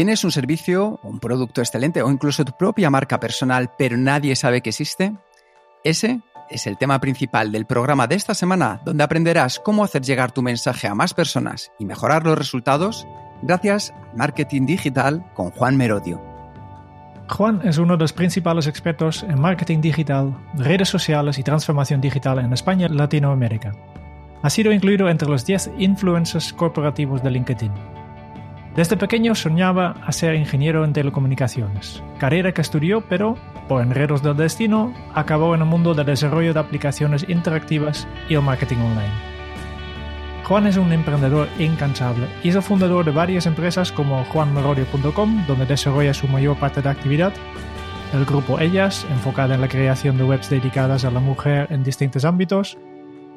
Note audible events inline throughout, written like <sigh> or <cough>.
¿Tienes un servicio, un producto excelente o incluso tu propia marca personal, pero nadie sabe que existe? Ese es el tema principal del programa de esta semana, donde aprenderás cómo hacer llegar tu mensaje a más personas y mejorar los resultados gracias al marketing digital con Juan Merodio. Juan es uno de los principales expertos en marketing digital, redes sociales y transformación digital en España y Latinoamérica. Ha sido incluido entre los 10 influencers corporativos de LinkedIn. Desde pequeño soñaba a ser ingeniero en telecomunicaciones, carrera que estudió pero, por enredos del destino, acabó en el mundo del desarrollo de aplicaciones interactivas y el marketing online. Juan es un emprendedor incansable y es el fundador de varias empresas como juanmerodio.com, donde desarrolla su mayor parte de actividad, el grupo Ellas, enfocada en la creación de webs dedicadas a la mujer en distintos ámbitos,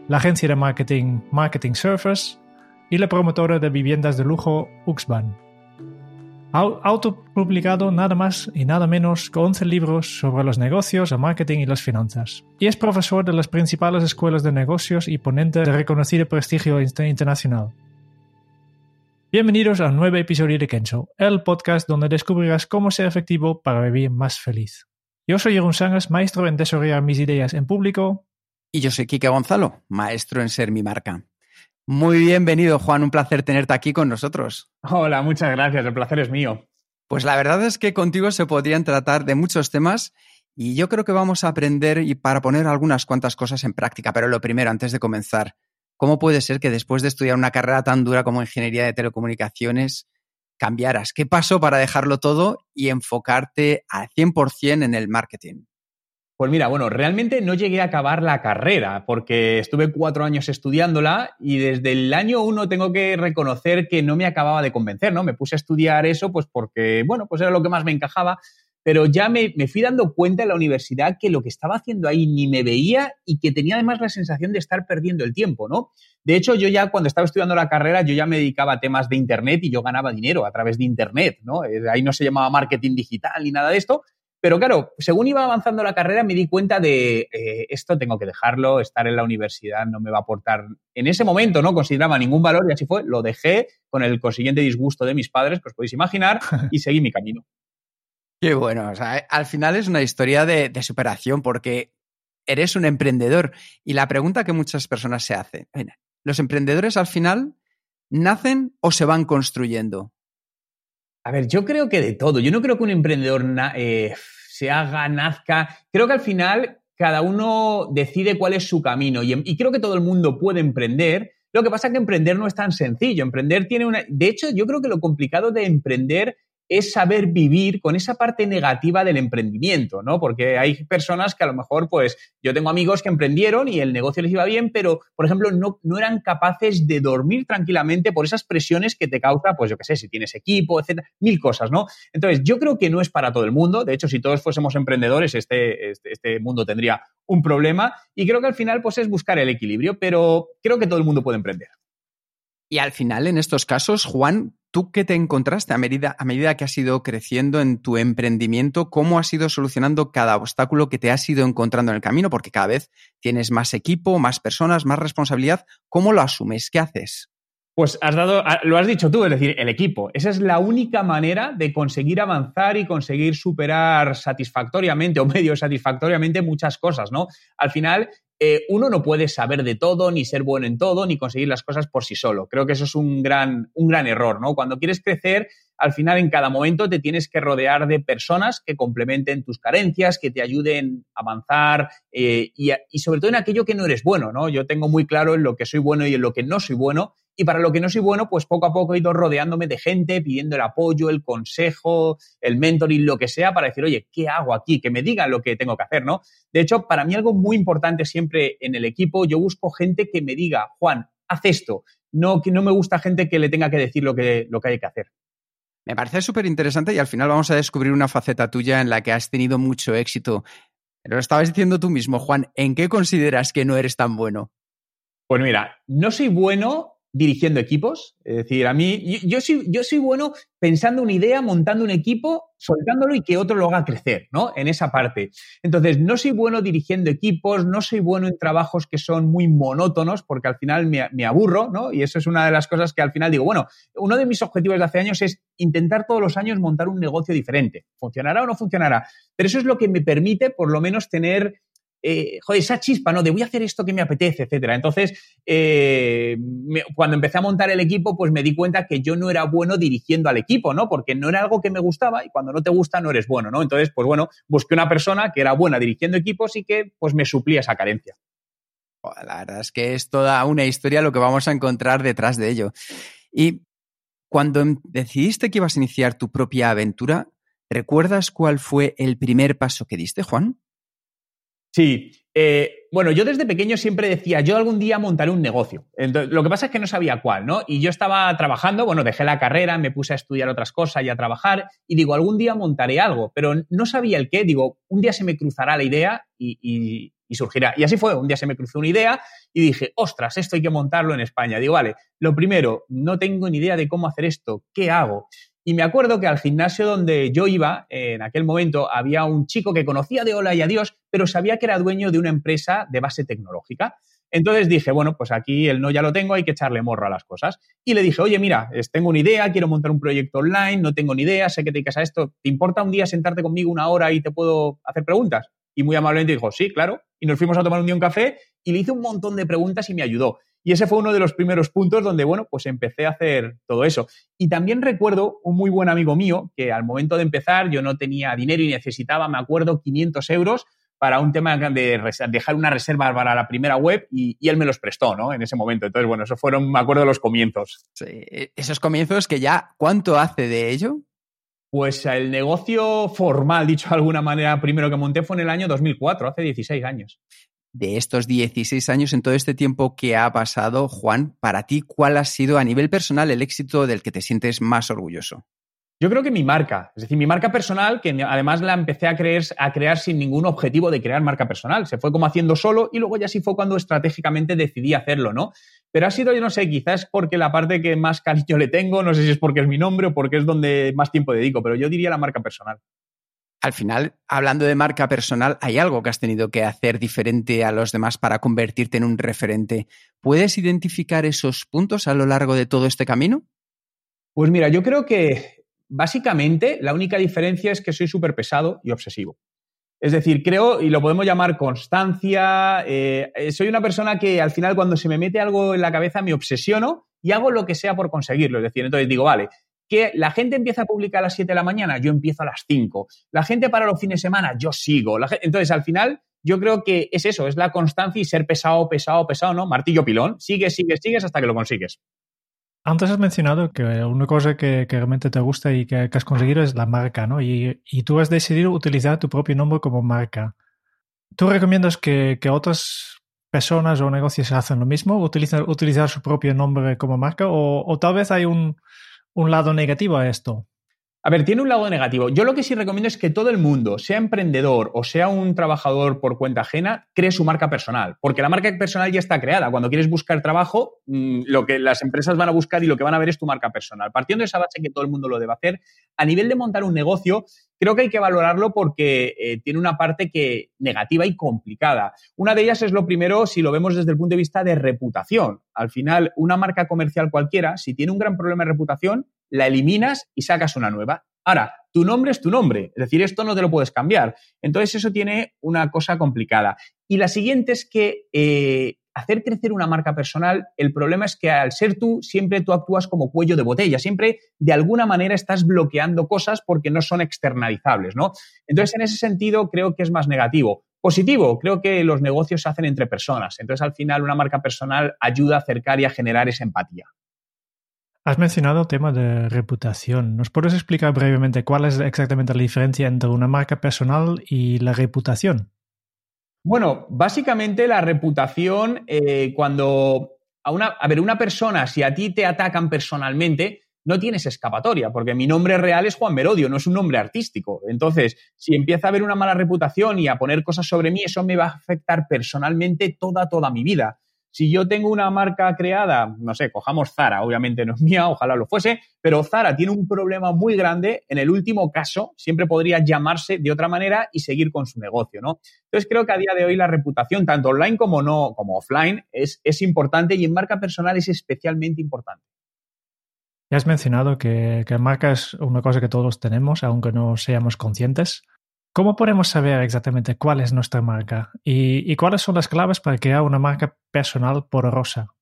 la agencia de marketing Marketing Surfers y la promotora de viviendas de lujo Uxban. Ha autopublicado nada más y nada menos que 11 libros sobre los negocios, el marketing y las finanzas. Y es profesor de las principales escuelas de negocios y ponente de reconocido prestigio internacional. Bienvenidos a nuevo episodio de Kenzo, el podcast donde descubrirás cómo ser efectivo para vivir más feliz. Yo soy Jeroen Sangas, maestro en desarrollar mis ideas en público. Y yo soy Kike Gonzalo, maestro en ser mi marca. Muy bienvenido, Juan. Un placer tenerte aquí con nosotros. Hola, muchas gracias. El placer es mío. Pues la verdad es que contigo se podrían tratar de muchos temas y yo creo que vamos a aprender y para poner algunas cuantas cosas en práctica. Pero lo primero, antes de comenzar, ¿cómo puede ser que después de estudiar una carrera tan dura como ingeniería de telecomunicaciones cambiaras? ¿Qué pasó para dejarlo todo y enfocarte al 100% en el marketing? Pues mira, bueno, realmente no llegué a acabar la carrera porque estuve cuatro años estudiándola y desde el año uno tengo que reconocer que no me acababa de convencer, ¿no? Me puse a estudiar eso pues porque, bueno, pues era lo que más me encajaba, pero ya me, me fui dando cuenta en la universidad que lo que estaba haciendo ahí ni me veía y que tenía además la sensación de estar perdiendo el tiempo, ¿no? De hecho, yo ya cuando estaba estudiando la carrera, yo ya me dedicaba a temas de Internet y yo ganaba dinero a través de Internet, ¿no? Eh, ahí no se llamaba marketing digital ni nada de esto, pero claro, según iba avanzando la carrera me di cuenta de eh, esto tengo que dejarlo, estar en la universidad no me va a aportar. En ese momento no consideraba ningún valor y así fue, lo dejé con el consiguiente disgusto de mis padres, que os podéis imaginar, <laughs> y seguí mi camino. Qué bueno, o sea, al final es una historia de, de superación porque eres un emprendedor y la pregunta que muchas personas se hacen, ¿los emprendedores al final nacen o se van construyendo? A ver, yo creo que de todo. Yo no creo que un emprendedor eh, se haga, nazca. Creo que al final cada uno decide cuál es su camino y, y, creo que todo el mundo puede emprender. Lo que pasa es que emprender no es tan sencillo. Emprender tiene una... De hecho, yo creo que lo complicado de emprender es saber vivir con esa parte negativa del emprendimiento, ¿no? Porque hay personas que a lo mejor, pues, yo tengo amigos que emprendieron y el negocio les iba bien, pero, por ejemplo, no, no eran capaces de dormir tranquilamente por esas presiones que te causa, pues, yo qué sé, si tienes equipo, etcétera, mil cosas, ¿no? Entonces, yo creo que no es para todo el mundo. De hecho, si todos fuésemos emprendedores, este, este, este mundo tendría un problema. Y creo que al final, pues, es buscar el equilibrio, pero creo que todo el mundo puede emprender. Y al final, en estos casos, Juan, ¿tú qué te encontraste a medida, a medida que has ido creciendo en tu emprendimiento? ¿Cómo has ido solucionando cada obstáculo que te has ido encontrando en el camino? Porque cada vez tienes más equipo, más personas, más responsabilidad. ¿Cómo lo asumes? ¿Qué haces? Pues has dado, lo has dicho tú, es decir, el equipo. Esa es la única manera de conseguir avanzar y conseguir superar satisfactoriamente o <laughs> medio satisfactoriamente muchas cosas, ¿no? Al final, eh, uno no puede saber de todo, ni ser bueno en todo, ni conseguir las cosas por sí solo. Creo que eso es un gran, un gran error, ¿no? Cuando quieres crecer, al final en cada momento te tienes que rodear de personas que complementen tus carencias, que te ayuden a avanzar eh, y, y, sobre todo en aquello que no eres bueno, ¿no? Yo tengo muy claro en lo que soy bueno y en lo que no soy bueno Y para lo que no soy bueno, pues poco a poco he ido rodeándome de gente, pidiendo el apoyo, el consejo, el mentoring, lo que sea, para decir, oye, ¿qué hago aquí? Que me digan lo que tengo que hacer, ¿no? De hecho, para mí algo muy importante siempre en el equipo, yo busco gente que me diga, Juan, haz esto. No, que no me gusta gente que le tenga que decir lo que, lo que hay que hacer. Me parece súper interesante y al final vamos a descubrir una faceta tuya en la que has tenido mucho éxito. Pero lo estabas diciendo tú mismo, Juan, ¿en qué consideras que no eres tan bueno? Pues mira, no soy bueno dirigiendo equipos. Es decir, a mí, yo, soy, yo soy bueno pensando una idea, montando un equipo, soltándolo y que otro lo haga crecer, ¿no? En esa parte. Entonces, no soy bueno dirigiendo equipos, no soy bueno en trabajos que son muy monótonos, porque al final me, me aburro, ¿no? Y eso es una de las cosas que al final digo, bueno, uno de mis objetivos de hace años es intentar todos los años montar un negocio diferente. ¿Funcionará o no funcionará? Pero eso es lo que me permite, por lo menos, tener eh, joder, esa chispa, ¿no? De voy a hacer esto que me apetece, etcétera. Entonces, eh, cuando empecé a montar el equipo, pues me di cuenta que yo no era bueno dirigiendo al equipo, ¿no? Porque no era algo que me gustaba y cuando no te gusta no eres bueno, ¿no? Entonces, pues bueno, busqué una persona que era buena dirigiendo equipos y que pues me suplía esa carencia. La verdad es que es toda una historia lo que vamos a encontrar detrás de ello. Y cuando em, decidiste que ibas a iniciar tu propia aventura, ¿recuerdas cuál fue el primer paso que diste, Juan? Sí. Eh, bueno, yo desde pequeño siempre decía, yo algún día montaré un negocio. lo que pasa es que no sabía cuál, ¿no? Y yo estaba trabajando, bueno, dejé la carrera, me puse a estudiar otras cosas y a trabajar, y digo, algún día montaré algo, pero no sabía el qué. Digo, un día se me cruzará la idea y, y surgirá. Y así fue, un día se me cruzó una idea y dije, ostras, esto hay que montarlo en España. Digo, vale, lo primero, no tengo ni idea de cómo hacer esto, ¿qué hago? Y me acuerdo que al gimnasio donde yo iba, en aquel momento, había un chico que conocía de hola y adiós, pero sabía que era dueño de una empresa de base tecnológica. Entonces dije, bueno, pues aquí el no ya lo tengo, hay que echarle morro a las cosas. Y le dije, oye, mira, tengo una idea, quiero montar un proyecto online, no tengo ni idea, sé que te dedicas a esto, ¿te importa un día sentarte conmigo una hora y te puedo hacer preguntas? Y muy amablemente dijo, sí, claro. Y nos fuimos a tomar un día un café y le hice un montón de preguntas y me ayudó. Y ese fue uno de los primeros puntos donde, bueno, pues empecé a hacer todo eso. Y también recuerdo un muy buen amigo mío que al momento de empezar yo no tenía dinero y necesitaba, me acuerdo, 500 euros para un tema de dejar una reserva para la primera web y, él me los prestó, ¿no? En ese momento. Entonces, bueno, eso fueron, me acuerdo, los comienzos. Sí, esos comienzos que ya, ¿cuánto hace de ello? Pues el negocio formal, dicho de alguna manera, primero que monté fue en el año 2004, hace 16 años de estos 16 años, en todo este tiempo que ha pasado, Juan, para ti, ¿cuál ha sido a nivel personal el éxito del que te sientes más orgulloso? Yo creo que mi marca, es decir, mi marca personal, que además la empecé a, creer, a crear sin ningún objetivo de crear marca personal. Se fue como haciendo solo y luego ya sí fue cuando estratégicamente decidí hacerlo, ¿no? Pero ha sido, yo no sé, quizás porque la parte que más cariño le tengo, no sé si es porque es mi nombre o porque es donde más tiempo dedico, pero yo diría la marca personal al final, hablando de marca personal, hay algo que has tenido que hacer diferente a los demás para convertirte en un referente. ¿Puedes identificar esos puntos a lo largo de todo este camino? Pues mira, yo creo que básicamente la única diferencia es que soy súper pesado y obsesivo. Es decir, creo, y lo podemos llamar constancia, eh, soy una persona que al final cuando se me mete algo en la cabeza me obsesiono y hago lo que sea por conseguirlo. Es decir, entonces digo, vale, que la gente empieza a publicar a las 7 de la mañana, yo empiezo a las 5. La gente para los fines de semana, yo sigo. entonces, al final, yo creo que es eso, es la constancia y ser pesado, pesado, pesado, ¿no? Martillo pilón. Sigues, sigues, sigues hasta que lo consigues. Antes has mencionado que una cosa que, realmente te gusta y que, has conseguido es la marca, ¿no? Y, tú has decidido utilizar tu propio nombre como marca. ¿Tú recomiendas que, otras personas o negocios hacen lo mismo, utilizar, utilizar su propio nombre como marca? o tal vez hay un, un lado negativo a esto? A ver, tiene un lado negativo. Yo lo que sí recomiendo es que todo el mundo, sea emprendedor o sea un trabajador por cuenta ajena, cree su marca personal, porque la marca personal ya está creada. Cuando quieres buscar trabajo, mm, lo que las empresas van a buscar y lo que van a ver es tu marca personal. Partiendo de esa base que todo el mundo lo debe hacer, a nivel de montar un negocio, creo que hay que valorarlo porque eh, tiene una parte que negativa y complicada. Una de ellas es lo primero si lo vemos desde el punto de vista de reputación. Al final, una marca comercial cualquiera, si tiene un gran problema de reputación, la eliminas y sacas una nueva. Ahora, tu nombre es tu nombre, es decir, esto no te lo puedes cambiar. Entonces, eso tiene una cosa complicada. Y la siguiente es que eh, hacer crecer una marca personal, el problema es que al ser tú, siempre tú actúas como cuello de botella, siempre de alguna manera estás bloqueando cosas porque no son externalizables, ¿no? Entonces, en ese sentido, creo que es más negativo. Positivo, creo que los negocios se hacen entre personas. Entonces, al final, una marca personal ayuda a acercar y a generar esa empatía. Has mencionado tema de reputación. ¿Nos puedes explicar brevemente cuál es exactamente la diferencia entre una marca personal y la reputación? Bueno, básicamente la reputación, eh, cuando a una, a ver, una persona, si a ti te atacan personalmente, no tienes escapatoria, porque mi nombre real es Juan Merodio, no es un nombre artístico. Entonces, si empieza a haber una mala reputación y a poner cosas sobre mí, eso me va a afectar personalmente toda, toda mi vida. Si yo tengo una marca creada, no sé, cojamos Zara, obviamente no es mía, ojalá lo fuese, pero Zara tiene un problema muy grande. En el último caso, siempre podría llamarse de otra manera y seguir con su negocio, ¿no? Entonces creo que a día de hoy la reputación, tanto online como no, como offline, es, es importante y en marca personal es especialmente importante. Ya has mencionado que, que marca es una cosa que todos tenemos, aunque no seamos conscientes. ¿Cómo podemos saber exactamente cuál es nuestra marca y, cuáles son las claves para crear una marca personal porosa?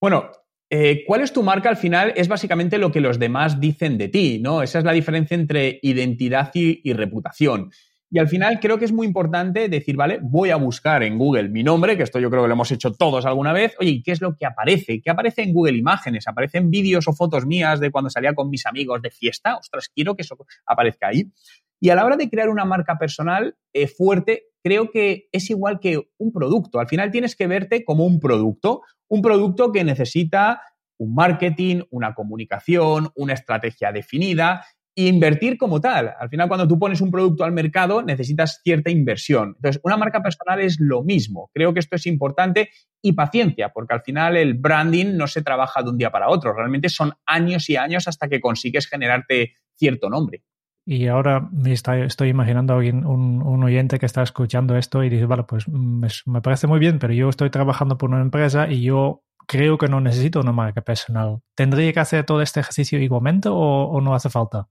Bueno, eh, ¿cuál es tu marca al final? Es básicamente lo que los demás dicen de ti, ¿no? Esa es la diferencia entre identidad y, reputación. Y al final creo que es muy importante decir, vale, voy a buscar en Google mi nombre, que esto yo creo que lo hemos hecho todos alguna vez. Oye, ¿qué es lo que aparece? ¿Qué aparece en Google Imágenes? ¿Aparecen vídeos o fotos mías de cuando salía con mis amigos de fiesta? Ostras, quiero que eso aparezca ahí. Y a la hora de crear una marca personal eh, fuerte, creo que es igual que un producto. Al final tienes que verte como un producto, un producto que necesita un marketing, una comunicación, una estrategia definida invertir como tal. Al final, cuando tú pones un producto al mercado, necesitas cierta inversión. Entonces, una marca personal es lo mismo. Creo que esto es importante y paciencia, porque al final el branding no se trabaja de un día para otro. Realmente son años y años hasta que consigues generarte cierto nombre. Y ahora me estoy imaginando a alguien, un, oyente que está escuchando esto y dice, vale, pues mm, me, parece muy bien, pero yo estoy trabajando por una empresa y yo creo que no necesito una marca personal. ¿Tendría que hacer todo este ejercicio igualmente o, no hace falta?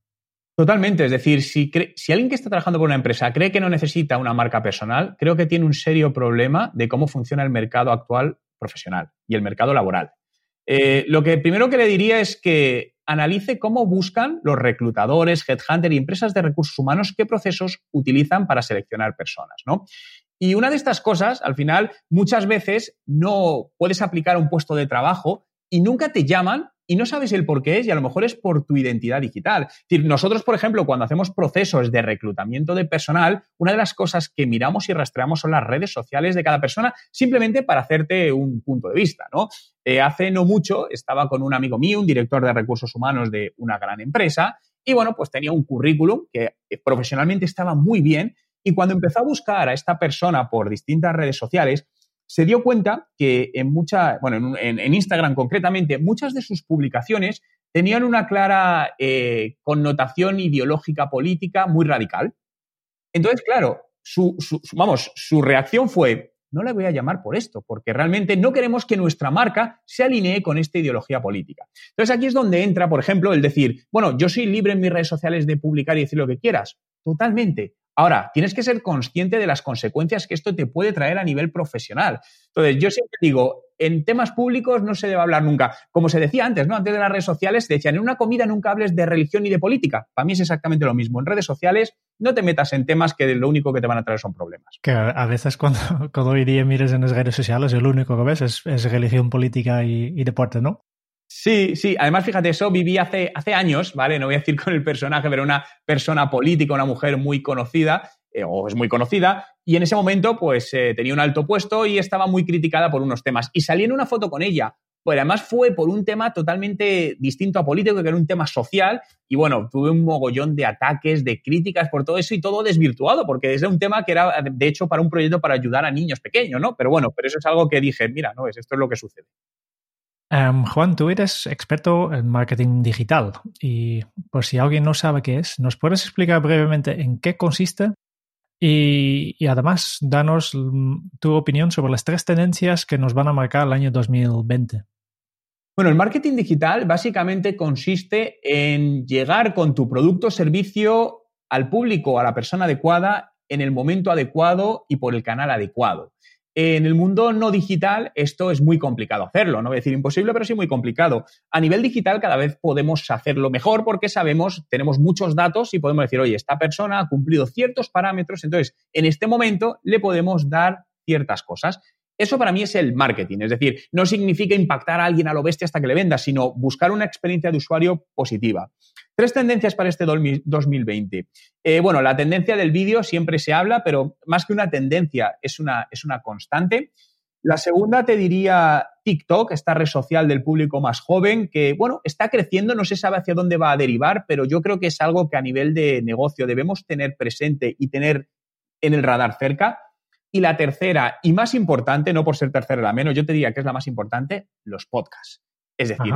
Totalmente. Es decir, si, si alguien que está trabajando por una empresa cree que no necesita una marca personal, creo que tiene un serio problema de cómo funciona el mercado actual profesional y el mercado laboral. Eh, lo que primero que le diría es que analice cómo buscan los reclutadores, headhunter y empresas de recursos humanos qué procesos utilizan para seleccionar personas, ¿no? Y una de estas cosas, al final, muchas veces no puedes aplicar a un puesto de trabajo y nunca te llaman y no sabes el por qué es y a lo mejor es por tu identidad digital. Nosotros, por ejemplo, cuando hacemos procesos de reclutamiento de personal, una de las cosas que miramos y rastreamos son las redes sociales de cada persona, simplemente para hacerte un punto de vista, ¿no? Eh, hace no mucho estaba con un amigo mío, un director de recursos humanos de una gran empresa, y bueno, pues tenía un currículum que profesionalmente estaba muy bien, y cuando empezó a buscar a esta persona por distintas redes sociales, se dio cuenta que en mucha, bueno, en, Instagram concretamente, muchas de sus publicaciones tenían una clara eh, connotación ideológica política muy radical. Entonces, claro, su, vamos, su reacción fue, no le voy a llamar por esto, porque realmente no queremos que nuestra marca se alinee con esta ideología política. Entonces aquí es donde entra, por ejemplo, el decir, bueno, yo soy libre en mis redes sociales de publicar y decir lo que quieras. Totalmente. Ahora, tienes que ser consciente de las consecuencias que esto te puede traer a nivel profesional. Entonces, yo siempre digo, en temas públicos no se debe hablar nunca. Como se decía antes, ¿no? Antes de las redes sociales, te decían, en una comida nunca hables de religión ni de política. Para mí es exactamente lo mismo. En redes sociales no te metas en temas que lo único que te van a traer son problemas. Que a veces <laughs> cuando, hoy día mires en las redes sociales, lo único que ves es, religión, política y, y deporte, ¿no? Sí, sí. Además, fíjate, eso viví hace, años, ¿vale? No voy a decir con el personaje, pero una persona política, una mujer muy conocida, eh, o es muy conocida, y en ese momento, pues, eh, tenía un alto puesto y estaba muy criticada por unos temas. Y salí en una foto con ella. Pues además fue por un tema totalmente distinto a político, que era un tema social, y bueno, tuve un mogollón de ataques, de críticas por todo eso y todo desvirtuado, porque es un tema que era, de hecho, para un proyecto para ayudar a niños pequeños, ¿no? Pero bueno, pero eso es algo que dije, mira, no, esto es lo que sucede. Em, Juan, tú eres experto en marketing digital y por si alguien no sabe qué es, ¿nos puedes explicar brevemente en qué consiste? Y, además, danos tu opinión sobre las tres tendencias que nos van a marcar el año 2020. Bueno, el marketing digital básicamente consiste en llegar con tu producto o servicio al público, a la persona adecuada, en el momento adecuado y por el canal adecuado. En el mundo no digital esto es muy complicado hacerlo, no voy a decir imposible, pero sí muy complicado. A nivel digital cada vez podemos hacerlo mejor porque sabemos, tenemos muchos datos y podemos decir, oye, esta persona ha cumplido ciertos parámetros, entonces en este momento le podemos dar ciertas cosas. Eso para mí es el marketing, es decir, no significa impactar a alguien a lo bestia hasta que le venda, sino buscar una experiencia de usuario positiva. Tres tendencias para este 2020. Eh, bueno, la tendencia del vídeo siempre se habla, pero más que una tendencia, es una, es una constante. La segunda te diría TikTok, esta red social del público más joven, que, bueno, está creciendo, no se sabe hacia dónde va a derivar, pero yo creo que es algo que a nivel de negocio debemos tener presente y tener en el radar cerca. Y la tercera, y más importante, no por ser tercera la menos, yo te diría que es la más importante, los podcasts. Es decir,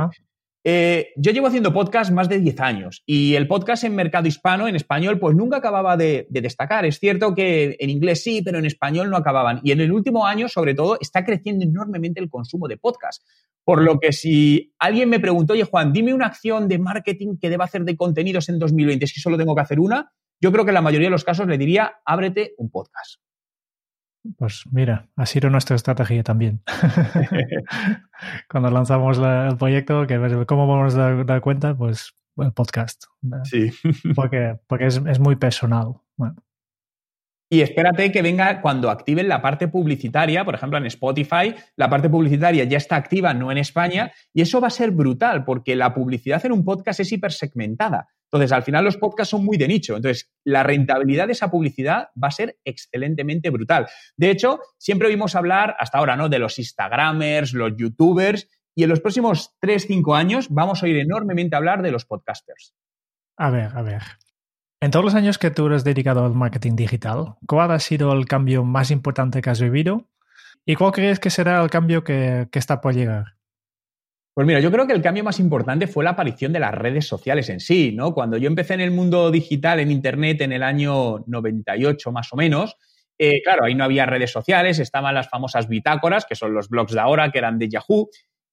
eh, yo llevo haciendo podcast más de 10 años y el podcast en mercado hispano, en español, pues nunca acababa de, destacar. Es cierto que en inglés sí, pero en español no acababan. Y en el último año, sobre todo, está creciendo enormemente el consumo de podcast. Por lo que si alguien me preguntó, oye Juan, dime una acción de marketing que deba hacer de contenidos en 2020, si solo tengo que hacer una, yo creo que en la mayoría de los casos le diría, ábrete un podcast. Pues mira, ha sido nuestra estrategia también. <laughs> Cuando lanzamos el proyecto, que cómo vamos a dar, cuenta, pues el podcast. Sí. <laughs> Porque, porque es, es muy personal. Bueno. Y espérate que venga cuando activen la parte publicitaria, por ejemplo en Spotify, la parte publicitaria ya está activa, no en España, y eso va a ser brutal porque la publicidad en un podcast es hipersegmentada. Entonces, al final los podcasts son muy de nicho. Entonces, la rentabilidad de esa publicidad va a ser excelentemente brutal. De hecho, siempre oímos hablar, hasta ahora, ¿no? De los Instagramers, los YouTubers, y en los próximos 3-5 años vamos a oír enormemente hablar de los podcasters. A ver, a ver. En todos los años que tú eres dedicado al marketing digital, ¿cuál ha sido el cambio más importante que has vivido? ¿Y cuál crees que será el cambio que, está por llegar? Pues mira, yo creo que el cambio más importante fue la aparición de las redes sociales en sí, ¿no? Cuando yo empecé en el mundo digital, en Internet, en el año 98 más o menos, eh, claro, ahí no había redes sociales, estaban las famosas bitácoras, que son los blogs de ahora, que eran de Yahoo,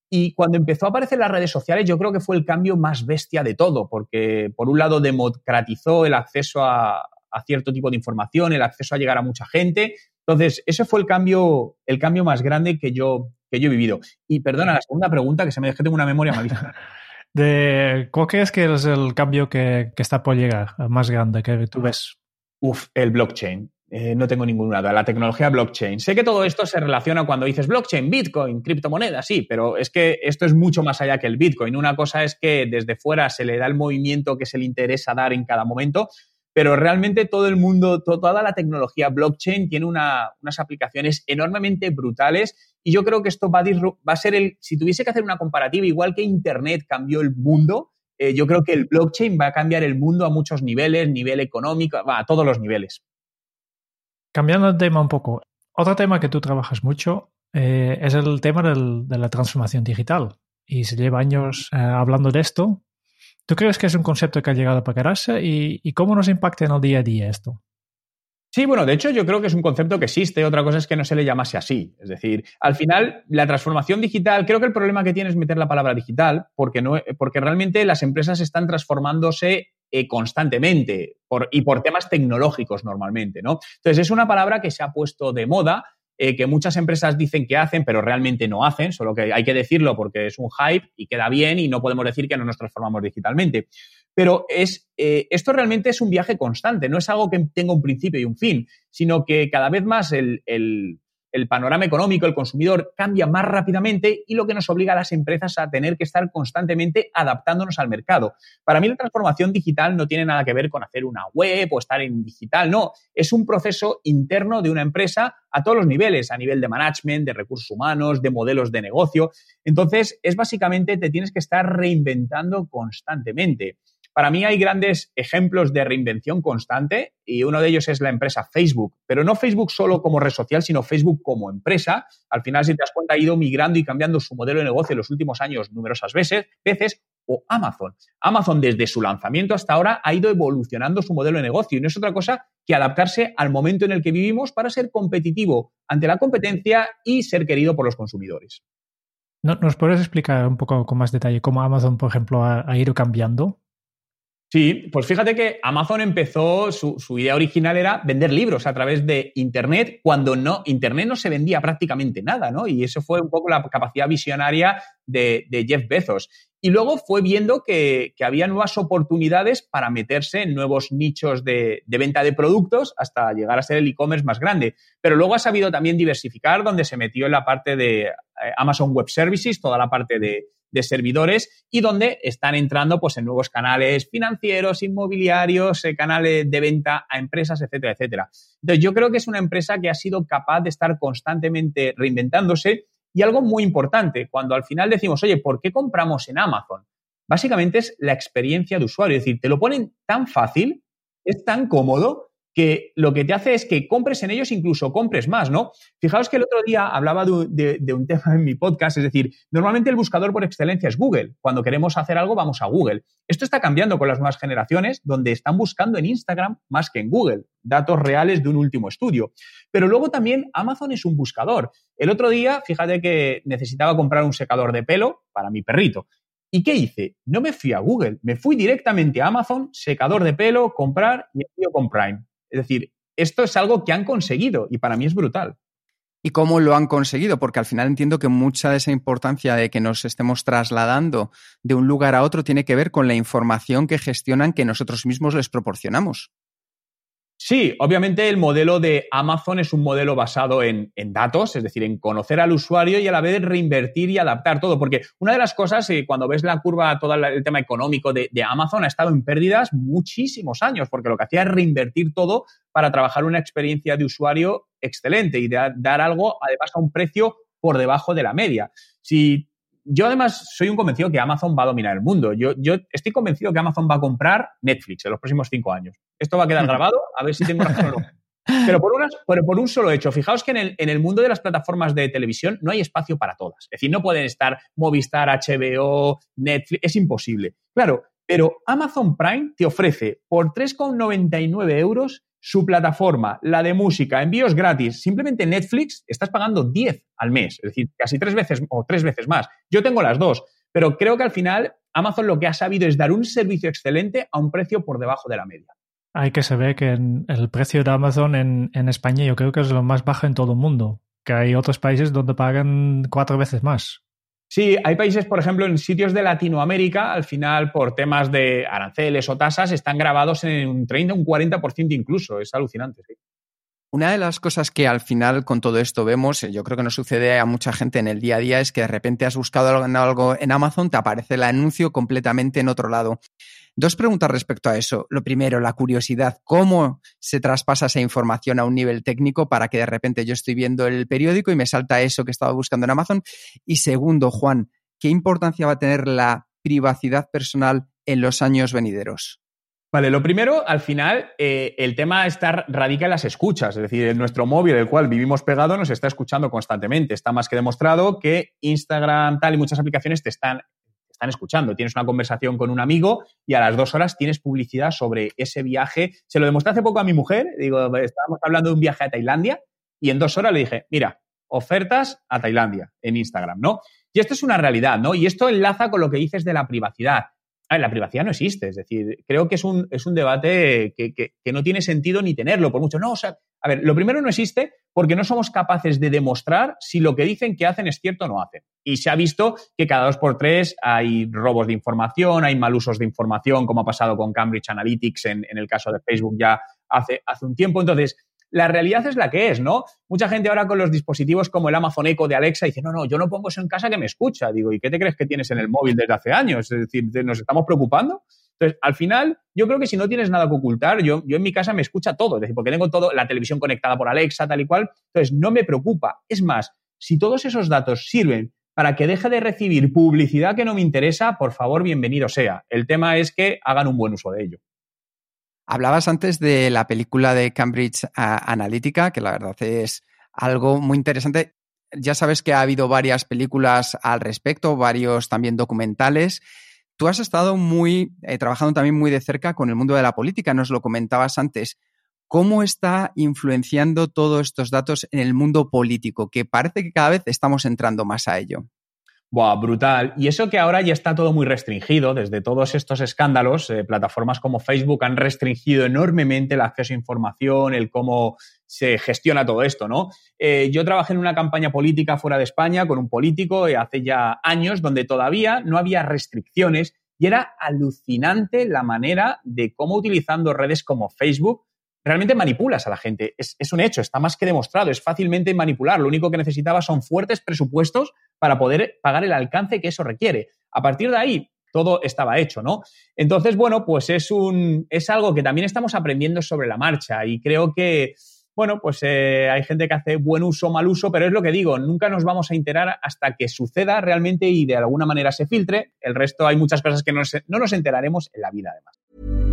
y cuando empezó a aparecer las redes sociales, yo creo que fue el cambio más bestia de todo, porque por un lado democratizó el acceso a, cierto tipo de información, el acceso a llegar a mucha gente. Entonces, ese fue el cambio, el cambio más grande que yo, que yo he vivido. Y perdona, la segunda pregunta, que se me deje, tengo una memoria malísima. <laughs> De, ¿Cuál crees que es el cambio que, que está por llegar, más grande que tú ves? Uf, el blockchain. Eh, no tengo ninguna duda. La tecnología blockchain. Sé que todo esto se relaciona cuando dices blockchain, Bitcoin, criptomonedas, sí, pero es que esto es mucho más allá que el Bitcoin. Una cosa es que desde fuera se le da el movimiento que se le interesa dar en cada momento, pero realmente todo el mundo, toda la tecnología blockchain tiene unas aplicaciones enormemente brutales y yo creo que esto va a, va a ser el, si tuviese que hacer una comparativa, igual que Internet cambió el mundo, eh, yo creo que el blockchain va a cambiar el mundo a muchos niveles, nivel económico, va, a todos los niveles. Cambiando de tema un poco, otro tema que tú trabajas mucho eh, es el tema de la transformación digital. Y se lleva años eh, hablando de esto. ¿Tú crees que es un concepto que ha llegado para quedarse? ¿Y, cómo nos impacta en el día a día esto? Sí, bueno, de hecho yo creo que es un concepto que existe, otra cosa es que no se le llamase así. Es decir, al final la transformación digital, creo que el problema que tiene es meter la palabra digital, porque, no, porque realmente las empresas están transformándose eh, constantemente y por temas tecnológicos normalmente, ¿no? Entonces, es una palabra que se ha puesto de moda, eh, que muchas empresas dicen que hacen, pero realmente no hacen, solo que hay que decirlo porque es un hype y queda bien y no podemos decir que no nos transformamos digitalmente. Pero es, eh, esto realmente es un viaje constante, no es algo que tenga un principio y un fin, sino que cada vez más el, el panorama económico, el consumidor cambia más rápidamente y lo que nos obliga a las empresas a tener que estar constantemente adaptándonos al mercado. Para mí la transformación digital no tiene nada que ver con hacer una web o estar en digital, no, es un proceso interno de una empresa a todos los niveles, a nivel de management, de recursos humanos, de modelos de negocio. Entonces, es básicamente te tienes que estar reinventando constantemente. Para mí hay grandes ejemplos de reinvención constante y uno de ellos es la empresa Facebook, pero no Facebook solo como red social, sino Facebook como empresa. Al final, si te das cuenta, ha ido migrando y cambiando su modelo de negocio en los últimos años numerosas veces, veces o Amazon. Amazon desde su lanzamiento hasta ahora ha ido evolucionando su modelo de negocio y no es otra cosa que adaptarse al momento en el que vivimos para ser competitivo ante la competencia y ser querido por los consumidores. ¿Nos puedes explicar un poco con más detalle cómo Amazon, por ejemplo, ha ido cambiando Sí, pues fíjate que Amazon empezó, su, idea original era vender libros a través de Internet, cuando no, Internet no se vendía prácticamente nada, ¿no? Y eso fue un poco la capacidad visionaria de, Jeff Bezos. y luego fue viendo que, había nuevas oportunidades para meterse en nuevos nichos de, venta de productos hasta llegar a ser el e-commerce más grande. Pero luego ha sabido también diversificar, donde se metió en la parte de eh, Amazon Web Services, toda la parte de, servidores y donde están entrando pues, en nuevos canales financieros, inmobiliarios, eh, canales de venta a empresas, etcétera, etcétera. Entonces, yo creo que es una empresa que ha sido capaz de estar constantemente reinventándose y algo muy importante, cuando al final decimos, oye, ¿por qué compramos en Amazon? Básicamente es la experiencia de usuario, es decir, te lo ponen tan fácil, es tan cómodo que lo que te hace es que compres en ellos, incluso compres más, ¿no? Fijaos que el otro día hablaba de, un <laughs> tema en mi podcast, es decir, normalmente el buscador por excelencia es Google. Cuando queremos hacer algo, vamos a Google. Esto está cambiando con las nuevas generaciones, donde están buscando en Instagram más que en Google, datos reales de un último estudio. Pero luego también Amazon es un buscador. El otro día, fíjate que necesitaba comprar un secador de pelo para mi perrito. ¿Y qué hice? No me fui a Google, me fui directamente a Amazon, secador de pelo, comprar y envío con Prime. Es decir, esto es algo que han conseguido y para mí es brutal. ¿Y cómo lo han conseguido? Porque al final entiendo que mucha de esa importancia de que nos estemos trasladando de un lugar a otro tiene que ver con la información que gestionan que nosotros mismos les proporcionamos. Sí, obviamente el modelo de Amazon es un modelo basado en, datos, es decir, en conocer al usuario y a la vez reinvertir y adaptar todo. Porque una de las cosas, eh, cuando ves la curva, todo el tema económico de, Amazon ha estado en pérdidas muchísimos años, porque lo que hacía es reinvertir todo para trabajar una experiencia de usuario excelente y dar algo, además, a un precio por debajo de la media. Si yo además soy un convencido que Amazon va a dominar el mundo. Yo, yo estoy convencido que Amazon va a comprar Netflix en los próximos cinco años. Esto va a quedar <laughs> grabado, a ver si tengo razón o no. Pero por, por, un solo hecho, fijaos que en el, en el, mundo de las plataformas de televisión no hay espacio para todas. Es decir, no pueden estar Movistar, HBO, Netflix, es imposible. Claro, pero Amazon Prime te ofrece por 3,99 euros su plataforma, la de música, envíos gratis, simplemente Netflix, estás pagando 10 al mes, es decir, casi tres veces o tres veces más. Yo tengo las dos, pero creo que al final Amazon lo que ha sabido es dar un servicio excelente a un precio por debajo de la media. Hay que saber que el precio de Amazon en, en España yo creo que es lo más bajo en todo el mundo, que hay otros países donde pagan cuatro veces más. Sí, hay países, por ejemplo, en sitios de Latinoamérica, al final, por temas de aranceles o tasas, están grabados en un 30, un 40% incluso. Es alucinante, sí. Una de las cosas que al final con todo esto vemos, yo creo que nos sucede a mucha gente en el día a día, es que de repente has buscado algo en Amazon, te aparece el anuncio completamente en otro lado. Dos preguntas respecto a eso. Lo primero, la curiosidad, ¿cómo se traspasa esa información a un nivel técnico para que de repente yo estoy viendo el periódico y me salta eso que estaba buscando en Amazon? Y segundo, Juan, ¿qué importancia va a tener la privacidad personal en los años venideros? Vale, lo primero, al final, eh, el tema está, radica en las escuchas, es decir, nuestro móvil, el cual vivimos pegado, nos está escuchando constantemente. Está más que demostrado que Instagram, tal y muchas aplicaciones te están, están escuchando. Tienes una conversación con un amigo y a las dos horas tienes publicidad sobre ese viaje. Se lo demostré hace poco a mi mujer, digo, estábamos hablando de un viaje a Tailandia y en dos horas le dije, mira, ofertas a Tailandia en Instagram, ¿no? Y esto es una realidad, ¿no? Y esto enlaza con lo que dices de la privacidad la privacidad no existe, es decir, creo que es un, es un debate que, no tiene sentido ni tenerlo, por mucho. No, o sea, a ver, lo primero no existe porque no somos capaces de demostrar si lo que dicen que hacen es cierto o no hacen. Y se ha visto que cada dos por tres hay robos de información, hay mal usos de información, como ha pasado con Cambridge Analytics en, en el caso de Facebook ya hace, hace un tiempo. Entonces, la realidad es la que es, ¿no? Mucha gente ahora con los dispositivos como el Amazon Echo de Alexa dice, no, no, yo no pongo eso en casa que me escucha. Digo, ¿y qué te crees que tienes en el móvil desde hace años? Es decir, ¿nos estamos preocupando? Entonces, al final, yo creo que si no tienes nada que ocultar, yo, yo en mi casa me escucha todo, es decir, porque tengo todo, la televisión conectada por Alexa, tal y cual, entonces no me preocupa. Es más, si todos esos datos sirven para que deje de recibir publicidad que no me interesa, por favor, bienvenido sea. El tema es que hagan un buen uso de ello. Hablabas antes de la película de Cambridge Analytica, que la verdad es algo muy interesante. Ya sabes que ha habido varias películas al respecto, varios también documentales. Tú has estado muy eh, trabajando también muy de cerca con el mundo de la política, nos lo comentabas antes. ¿Cómo está influenciando todos estos datos en el mundo político? Que parece que cada vez estamos entrando más a ello. Buah, brutal. Y eso que ahora ya está todo muy restringido, desde todos estos escándalos, eh, plataformas como Facebook han restringido enormemente el acceso a información, el cómo se gestiona todo esto, ¿no? Eh, yo trabajé en una campaña política fuera de España con un político eh, hace ya años donde todavía no había restricciones y era alucinante la manera de cómo utilizando redes como Facebook realmente manipulas a la gente. Es, un hecho, está más que demostrado, es fácilmente manipular. Lo único que necesitaba son fuertes presupuestos para poder pagar el alcance que eso requiere. A partir de ahí, todo estaba hecho, ¿no? Entonces, bueno, pues es, un, es algo que también estamos aprendiendo sobre la marcha y creo que, bueno, pues eh, hay gente que hace buen uso mal uso, pero es lo que digo, nunca nos vamos a enterar hasta que suceda realmente y de alguna manera se filtre. El resto hay muchas cosas que no, no nos enteraremos en la vida, además.